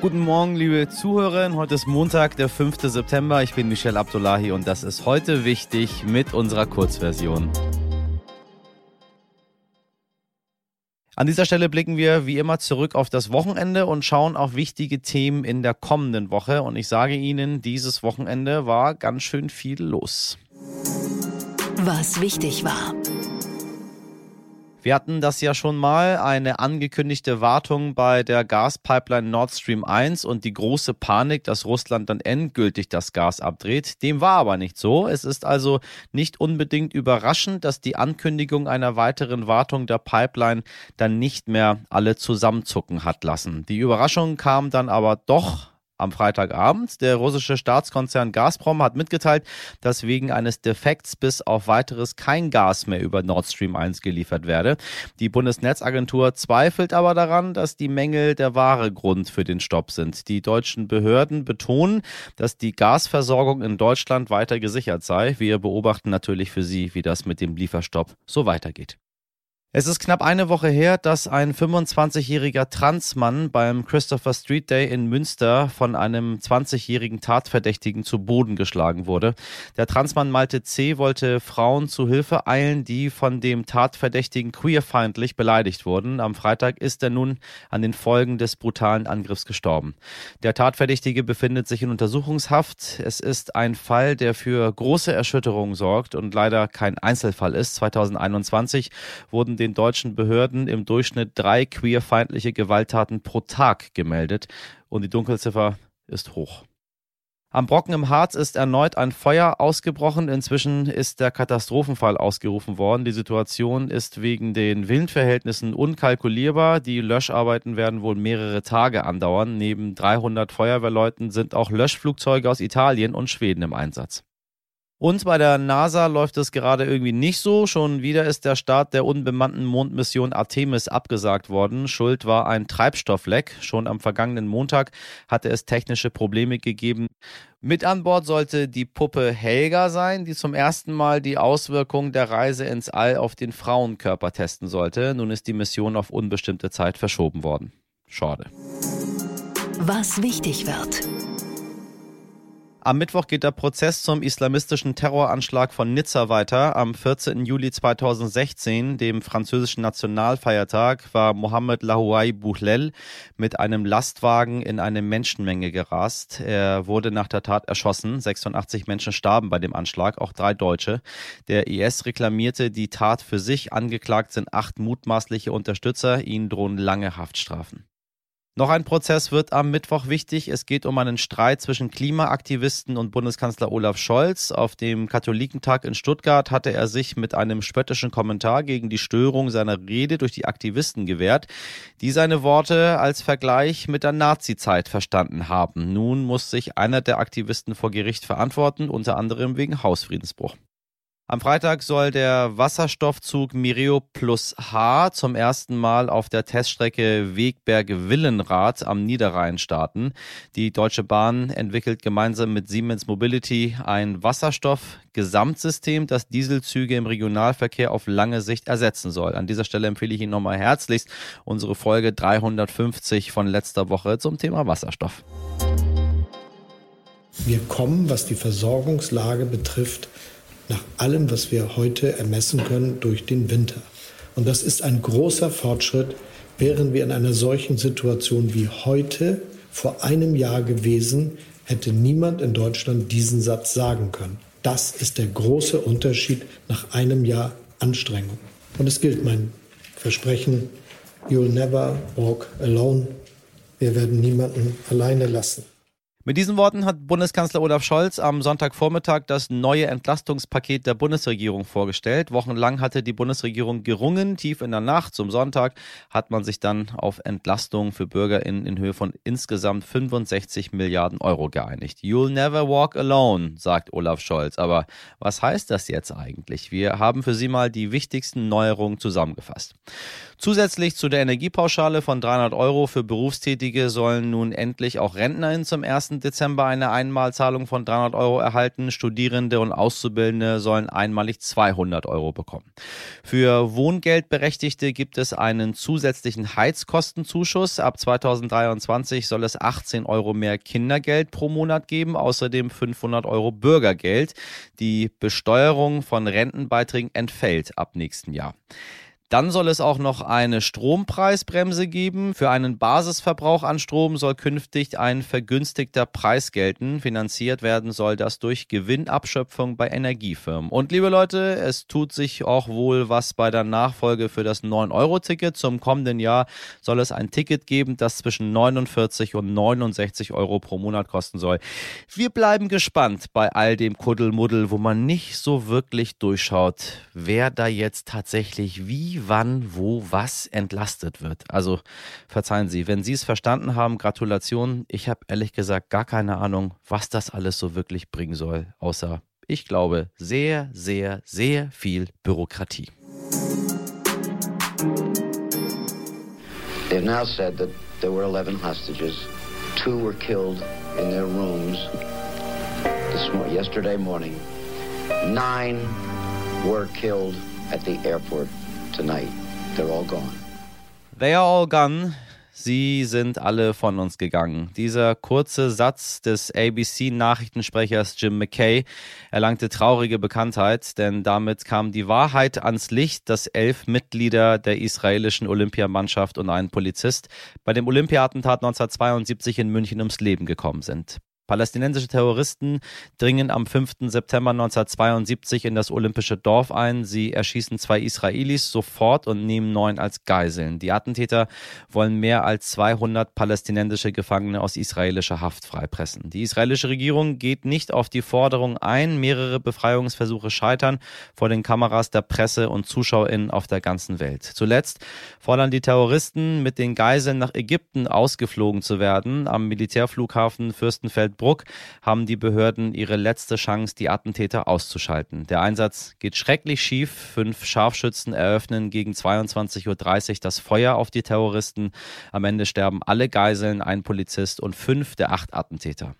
Guten Morgen, liebe Zuhörerinnen. Heute ist Montag, der 5. September. Ich bin Michelle Abdullahi und das ist heute wichtig mit unserer Kurzversion. An dieser Stelle blicken wir wie immer zurück auf das Wochenende und schauen auf wichtige Themen in der kommenden Woche. Und ich sage Ihnen, dieses Wochenende war ganz schön viel los. Was wichtig war. Wir hatten das ja schon mal, eine angekündigte Wartung bei der Gaspipeline Nord Stream 1 und die große Panik, dass Russland dann endgültig das Gas abdreht. Dem war aber nicht so. Es ist also nicht unbedingt überraschend, dass die Ankündigung einer weiteren Wartung der Pipeline dann nicht mehr alle zusammenzucken hat lassen. Die Überraschung kam dann aber doch am Freitagabend. Der russische Staatskonzern Gazprom hat mitgeteilt, dass wegen eines Defekts bis auf weiteres kein Gas mehr über Nord Stream 1 geliefert werde. Die Bundesnetzagentur zweifelt aber daran, dass die Mängel der wahre Grund für den Stopp sind. Die deutschen Behörden betonen, dass die Gasversorgung in Deutschland weiter gesichert sei. Wir beobachten natürlich für Sie, wie das mit dem Lieferstopp so weitergeht. Es ist knapp eine Woche her, dass ein 25-jähriger Transmann beim Christopher Street Day in Münster von einem 20-jährigen Tatverdächtigen zu Boden geschlagen wurde. Der Transmann Malte C. wollte Frauen zu Hilfe eilen, die von dem Tatverdächtigen queerfeindlich beleidigt wurden. Am Freitag ist er nun an den Folgen des brutalen Angriffs gestorben. Der Tatverdächtige befindet sich in Untersuchungshaft. Es ist ein Fall, der für große Erschütterungen sorgt und leider kein Einzelfall ist. 2021 wurden den deutschen Behörden im Durchschnitt drei queerfeindliche Gewalttaten pro Tag gemeldet und die Dunkelziffer ist hoch. Am Brocken im Harz ist erneut ein Feuer ausgebrochen. Inzwischen ist der Katastrophenfall ausgerufen worden. Die Situation ist wegen den Windverhältnissen unkalkulierbar. Die Löscharbeiten werden wohl mehrere Tage andauern. Neben 300 Feuerwehrleuten sind auch Löschflugzeuge aus Italien und Schweden im Einsatz. Und bei der NASA läuft es gerade irgendwie nicht so. Schon wieder ist der Start der unbemannten Mondmission Artemis abgesagt worden. Schuld war ein Treibstoffleck. Schon am vergangenen Montag hatte es technische Probleme gegeben. Mit an Bord sollte die Puppe Helga sein, die zum ersten Mal die Auswirkungen der Reise ins All auf den Frauenkörper testen sollte. Nun ist die Mission auf unbestimmte Zeit verschoben worden. Schade. Was wichtig wird. Am Mittwoch geht der Prozess zum islamistischen Terroranschlag von Nizza weiter. Am 14. Juli 2016, dem französischen Nationalfeiertag, war Mohamed Lahouai Bouhlel mit einem Lastwagen in eine Menschenmenge gerast. Er wurde nach der Tat erschossen. 86 Menschen starben bei dem Anschlag, auch drei Deutsche. Der IS reklamierte die Tat für sich. Angeklagt sind acht mutmaßliche Unterstützer. Ihnen drohen lange Haftstrafen. Noch ein Prozess wird am Mittwoch wichtig. Es geht um einen Streit zwischen Klimaaktivisten und Bundeskanzler Olaf Scholz. Auf dem Katholikentag in Stuttgart hatte er sich mit einem spöttischen Kommentar gegen die Störung seiner Rede durch die Aktivisten gewehrt, die seine Worte als Vergleich mit der Nazizeit verstanden haben. Nun muss sich einer der Aktivisten vor Gericht verantworten, unter anderem wegen Hausfriedensbruch. Am Freitag soll der Wasserstoffzug Mireo Plus H zum ersten Mal auf der Teststrecke Wegberg-Willenrad am Niederrhein starten. Die Deutsche Bahn entwickelt gemeinsam mit Siemens Mobility ein Wasserstoff-Gesamtsystem, das Dieselzüge im Regionalverkehr auf lange Sicht ersetzen soll. An dieser Stelle empfehle ich Ihnen nochmal herzlichst unsere Folge 350 von letzter Woche zum Thema Wasserstoff. Wir kommen, was die Versorgungslage betrifft, nach allem, was wir heute ermessen können, durch den Winter. Und das ist ein großer Fortschritt, wären wir in einer solchen Situation wie heute vor einem Jahr gewesen, hätte niemand in Deutschland diesen Satz sagen können. Das ist der große Unterschied nach einem Jahr Anstrengung. Und es gilt mein Versprechen, you'll never walk alone. Wir werden niemanden alleine lassen. Mit diesen Worten hat Bundeskanzler Olaf Scholz am Sonntagvormittag das neue Entlastungspaket der Bundesregierung vorgestellt. Wochenlang hatte die Bundesregierung gerungen. Tief in der Nacht zum Sonntag hat man sich dann auf Entlastung für BürgerInnen in Höhe von insgesamt 65 Milliarden Euro geeinigt. You'll never walk alone, sagt Olaf Scholz. Aber was heißt das jetzt eigentlich? Wir haben für Sie mal die wichtigsten Neuerungen zusammengefasst. Zusätzlich zu der Energiepauschale von 300 Euro für Berufstätige sollen nun endlich auch RentnerInnen zum 1. Dezember eine Einmalzahlung von 300 Euro erhalten. Studierende und Auszubildende sollen einmalig 200 Euro bekommen. Für Wohngeldberechtigte gibt es einen zusätzlichen Heizkostenzuschuss. Ab 2023 soll es 18 Euro mehr Kindergeld pro Monat geben, außerdem 500 Euro Bürgergeld. Die Besteuerung von Rentenbeiträgen entfällt ab nächsten Jahr. Dann soll es auch noch eine Strompreisbremse geben. Für einen Basisverbrauch an Strom soll künftig ein vergünstigter Preis gelten. Finanziert werden soll das durch Gewinnabschöpfung bei Energiefirmen. Und liebe Leute, es tut sich auch wohl was bei der Nachfolge für das 9-Euro-Ticket. Zum kommenden Jahr soll es ein Ticket geben, das zwischen 49 und 69 Euro pro Monat kosten soll. Wir bleiben gespannt bei all dem Kuddelmuddel, wo man nicht so wirklich durchschaut, wer da jetzt tatsächlich wie wann, wo, was entlastet wird. Also verzeihen Sie, wenn Sie es verstanden haben, Gratulation. Ich habe ehrlich gesagt gar keine Ahnung, was das alles so wirklich bringen soll, außer, ich glaube, sehr, sehr, sehr viel Bürokratie. They've now said that there were 11 hostages. Two were killed in their rooms this yesterday morning. Nine were killed at the airport tonight. They're all gone. They are all gone. Sie sind alle von uns gegangen. Dieser kurze Satz des ABC-Nachrichtensprechers Jim McKay erlangte traurige Bekanntheit, denn damit kam die Wahrheit ans Licht, dass elf Mitglieder der israelischen Olympiamannschaft und ein Polizist bei dem Olympiatentat 1972 in München ums Leben gekommen sind. Palästinensische Terroristen dringen am 5. September 1972 in das olympische Dorf ein. Sie erschießen zwei Israelis sofort und nehmen neun als Geiseln. Die Attentäter wollen mehr als 200 palästinensische Gefangene aus israelischer Haft freipressen. Die israelische Regierung geht nicht auf die Forderung ein. Mehrere Befreiungsversuche scheitern vor den Kameras der Presse und ZuschauerInnen auf der ganzen Welt. Zuletzt fordern die Terroristen, mit den Geiseln nach Ägypten ausgeflogen zu werden. Am Militärflughafen Fürstenfeld Bruck haben die Behörden ihre letzte Chance, die Attentäter auszuschalten. Der Einsatz geht schrecklich schief. Fünf Scharfschützen eröffnen gegen 22.30 Uhr das Feuer auf die Terroristen. Am Ende sterben alle Geiseln, ein Polizist und fünf der acht Attentäter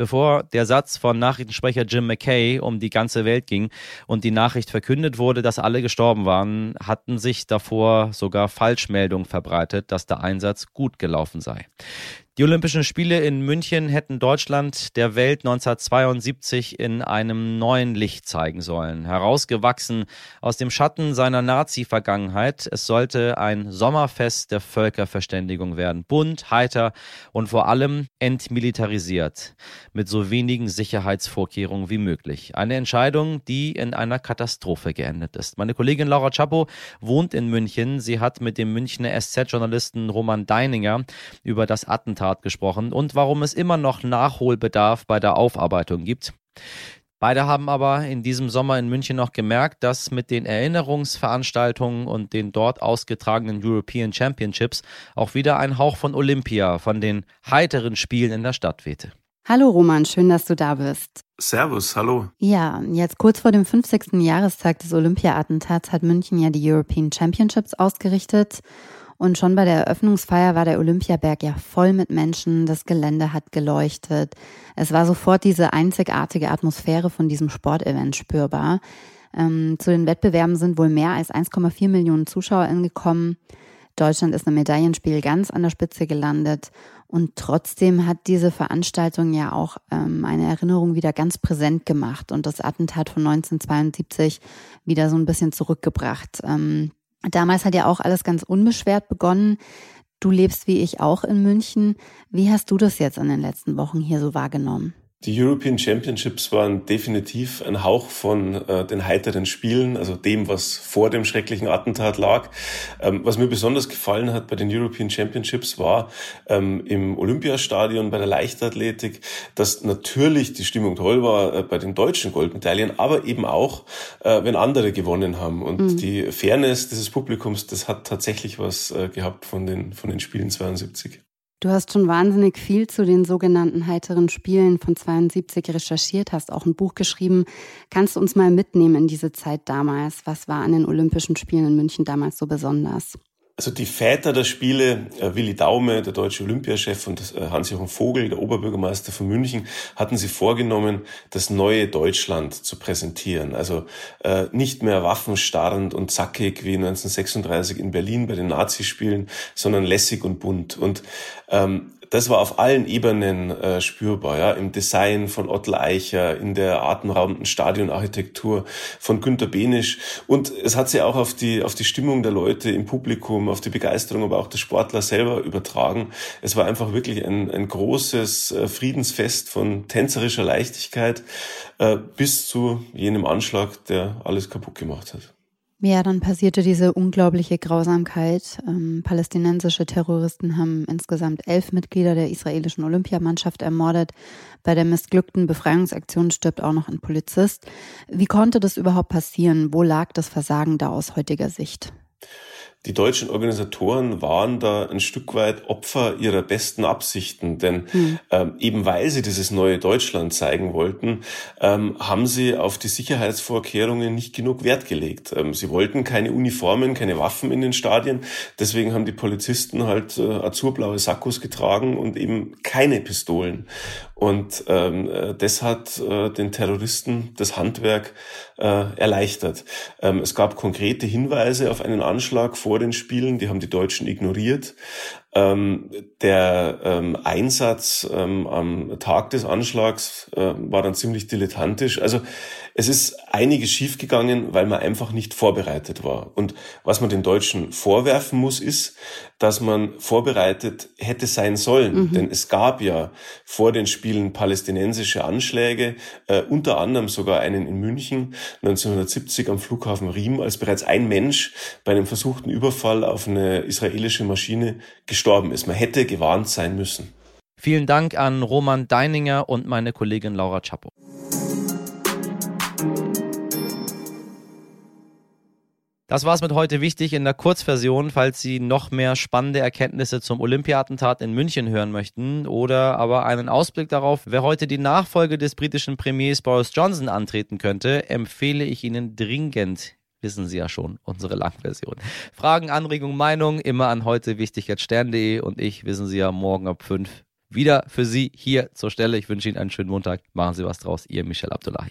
bevor der Satz von Nachrichtensprecher Jim McKay um die ganze Welt ging und die Nachricht verkündet wurde, dass alle gestorben waren, hatten sich davor sogar Falschmeldungen verbreitet, dass der Einsatz gut gelaufen sei. Die Olympischen Spiele in München hätten Deutschland der Welt 1972 in einem neuen Licht zeigen sollen. Herausgewachsen aus dem Schatten seiner Nazi-Vergangenheit. Es sollte ein Sommerfest der Völkerverständigung werden. Bunt, heiter und vor allem entmilitarisiert. Mit so wenigen Sicherheitsvorkehrungen wie möglich. Eine Entscheidung, die in einer Katastrophe geendet ist. Meine Kollegin Laura Chapo wohnt in München. Sie hat mit dem Münchner SZ-Journalisten Roman Deininger über das Attentat Tat gesprochen und warum es immer noch Nachholbedarf bei der Aufarbeitung gibt. Beide haben aber in diesem Sommer in München noch gemerkt, dass mit den Erinnerungsveranstaltungen und den dort ausgetragenen European Championships auch wieder ein Hauch von Olympia, von den heiteren Spielen in der Stadt wehte. Hallo Roman, schön, dass du da bist. Servus, hallo. Ja, jetzt kurz vor dem 50. Jahrestag des Olympia-Attentats hat München ja die European Championships ausgerichtet. Und schon bei der Eröffnungsfeier war der Olympiaberg ja voll mit Menschen, das Gelände hat geleuchtet. Es war sofort diese einzigartige Atmosphäre von diesem Sportevent spürbar. Ähm, zu den Wettbewerben sind wohl mehr als 1,4 Millionen ZuschauerInnen gekommen. Deutschland ist im Medaillenspiel ganz an der Spitze gelandet. Und trotzdem hat diese Veranstaltung ja auch ähm, eine Erinnerung wieder ganz präsent gemacht und das Attentat von 1972 wieder so ein bisschen zurückgebracht. Ähm, Damals hat ja auch alles ganz unbeschwert begonnen. Du lebst wie ich auch in München. Wie hast du das jetzt in den letzten Wochen hier so wahrgenommen? Die European Championships waren definitiv ein Hauch von äh, den heiteren Spielen, also dem, was vor dem schrecklichen Attentat lag. Ähm, was mir besonders gefallen hat bei den European Championships war ähm, im Olympiastadion bei der Leichtathletik, dass natürlich die Stimmung toll war äh, bei den deutschen Goldmedaillen, aber eben auch, äh, wenn andere gewonnen haben. Und mhm. die Fairness dieses Publikums, das hat tatsächlich was äh, gehabt von den, von den Spielen 72. Du hast schon wahnsinnig viel zu den sogenannten heiteren Spielen von 72 recherchiert, hast auch ein Buch geschrieben. Kannst du uns mal mitnehmen in diese Zeit damals? Was war an den Olympischen Spielen in München damals so besonders? Also die Väter der Spiele, äh, Willi Daume, der deutsche Olympiachef und äh, Hans-Jochen Vogel, der Oberbürgermeister von München, hatten sie vorgenommen, das neue Deutschland zu präsentieren. Also äh, nicht mehr waffenstarrend und zackig wie 1936 in Berlin bei den Nazispielen, sondern lässig und bunt. Und ähm, das war auf allen Ebenen äh, spürbar, ja, im Design von Otto Eicher, in der atemberaubenden Stadionarchitektur von Günter Benisch und es hat sich auch auf die auf die Stimmung der Leute im Publikum, auf die Begeisterung, aber auch der Sportler selber übertragen. Es war einfach wirklich ein, ein großes äh, Friedensfest von tänzerischer Leichtigkeit äh, bis zu jenem Anschlag, der alles kaputt gemacht hat. Ja, dann passierte diese unglaubliche Grausamkeit. Ähm, palästinensische Terroristen haben insgesamt elf Mitglieder der israelischen Olympiamannschaft ermordet. Bei der missglückten Befreiungsaktion stirbt auch noch ein Polizist. Wie konnte das überhaupt passieren? Wo lag das Versagen da aus heutiger Sicht? Die deutschen Organisatoren waren da ein Stück weit Opfer ihrer besten Absichten, denn mhm. ähm, eben weil sie dieses neue Deutschland zeigen wollten, ähm, haben sie auf die Sicherheitsvorkehrungen nicht genug Wert gelegt. Ähm, sie wollten keine Uniformen, keine Waffen in den Stadien, deswegen haben die Polizisten halt äh, azurblaue Sakkos getragen und eben keine Pistolen. Und ähm, äh, das hat äh, den Terroristen das Handwerk äh, erleichtert. Ähm, es gab konkrete Hinweise auf einen Anschlag vor den Spielen, die haben die Deutschen ignoriert. Ähm, der ähm, Einsatz ähm, am Tag des Anschlags äh, war dann ziemlich dilettantisch. Also es ist einiges schiefgegangen, weil man einfach nicht vorbereitet war. Und was man den Deutschen vorwerfen muss, ist, dass man vorbereitet hätte sein sollen. Mhm. Denn es gab ja vor den Spielen palästinensische Anschläge, äh, unter anderem sogar einen in München 1970 am Flughafen Riem, als bereits ein Mensch bei einem versuchten Überfall auf eine israelische Maschine gestorben ist. Man hätte gewarnt sein müssen. Vielen Dank an Roman Deininger und meine Kollegin Laura Chapo. Das war's mit heute wichtig in der Kurzversion. Falls Sie noch mehr spannende Erkenntnisse zum Olympiatentat in München hören möchten oder aber einen Ausblick darauf, wer heute die Nachfolge des britischen Premiers Boris Johnson antreten könnte, empfehle ich Ihnen dringend wissen Sie ja schon, unsere Langversion. Fragen, Anregungen, Meinungen immer an heute wichtig jetzt stern.de und ich wissen Sie ja morgen ab 5 wieder für Sie hier zur Stelle. Ich wünsche Ihnen einen schönen Montag. Machen Sie was draus. Ihr Michel Abdullahi.